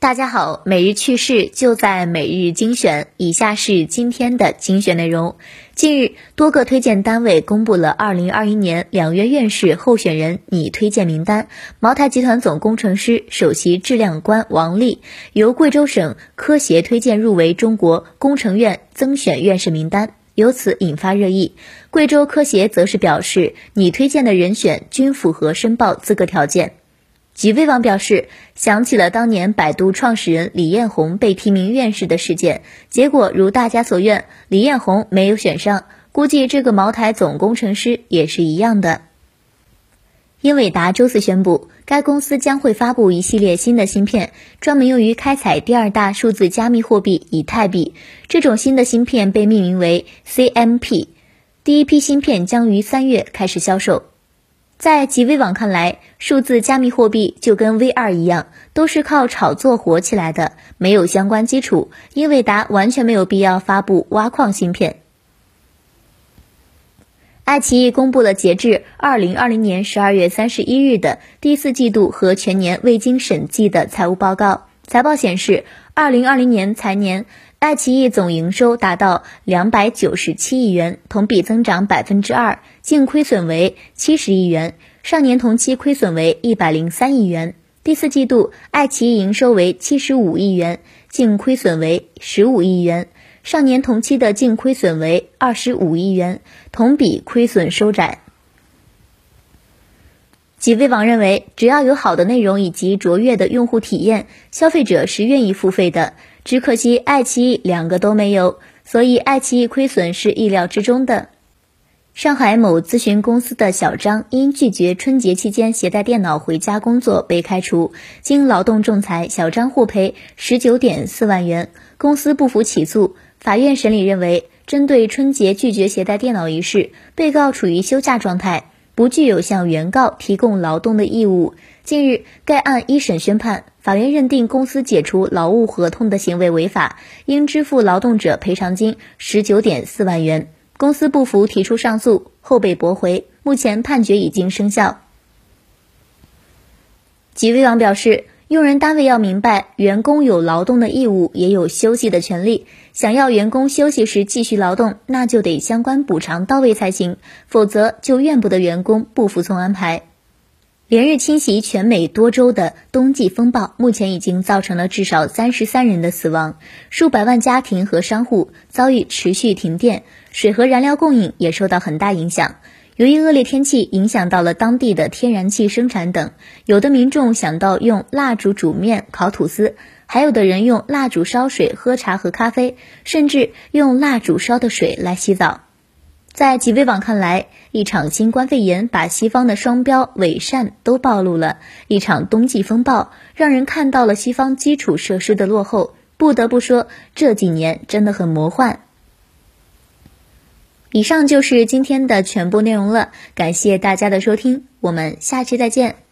大家好，每日趣事就在每日精选。以下是今天的精选内容。近日，多个推荐单位公布了二零二一年两院院士候选人拟推荐名单。茅台集团总工程师、首席质量官王丽由贵州省科协推荐入围中国工程院增选院士名单，由此引发热议。贵州科协则是表示，拟推荐的人选均符合申报资格条件。极微网表示，想起了当年百度创始人李彦宏被提名院士的事件，结果如大家所愿，李彦宏没有选上。估计这个茅台总工程师也是一样的。英伟达周四宣布，该公司将会发布一系列新的芯片，专门用于开采第二大数字加密货币以太币。这种新的芯片被命名为 CMP，第一批芯片将于三月开始销售。在极微网看来，数字加密货币就跟 V 二一样，都是靠炒作火起来的，没有相关基础。英伟达完全没有必要发布挖矿芯片。爱奇艺公布了截至二零二零年十二月三十一日的第四季度和全年未经审计的财务报告。财报显示，二零二零年财年。爱奇艺总营收达到两百九十七亿元，同比增长百分之二，净亏损为七十亿元，上年同期亏损为一百零三亿元。第四季度，爱奇艺营收为七十五亿元，净亏损为十五亿元，上年同期的净亏损为二十五亿元，同比亏损收窄。几位网认为，只要有好的内容以及卓越的用户体验，消费者是愿意付费的。只可惜爱奇艺两个都没有，所以爱奇艺亏损是意料之中的。上海某咨询公司的小张因拒绝春节期间携带电脑回家工作被开除，经劳动仲裁，小张获赔十九点四万元。公司不服起诉，法院审理认为，针对春节拒绝携带电脑一事，被告处于休假状态，不具有向原告提供劳动的义务。近日，该案一审宣判。法院认定公司解除劳务合同的行为违法，应支付劳动者赔偿金十九点四万元。公司不服提出上诉，后被驳回。目前判决已经生效。吉威网表示，用人单位要明白，员工有劳动的义务，也有休息的权利。想要员工休息时继续劳动，那就得相关补偿到位才行，否则就怨不得员工不服从安排。连日侵袭全美多州的冬季风暴，目前已经造成了至少三十三人的死亡，数百万家庭和商户遭遇持续停电，水和燃料供应也受到很大影响。由于恶劣天气影响到了当地的天然气生产等，有的民众想到用蜡烛煮面、烤吐司，还有的人用蜡烛烧水喝茶和咖啡，甚至用蜡烛烧的水来洗澡。在极微网看来，一场新冠肺炎把西方的双标伪善都暴露了，一场冬季风暴让人看到了西方基础设施的落后。不得不说，这几年真的很魔幻。以上就是今天的全部内容了，感谢大家的收听，我们下期再见。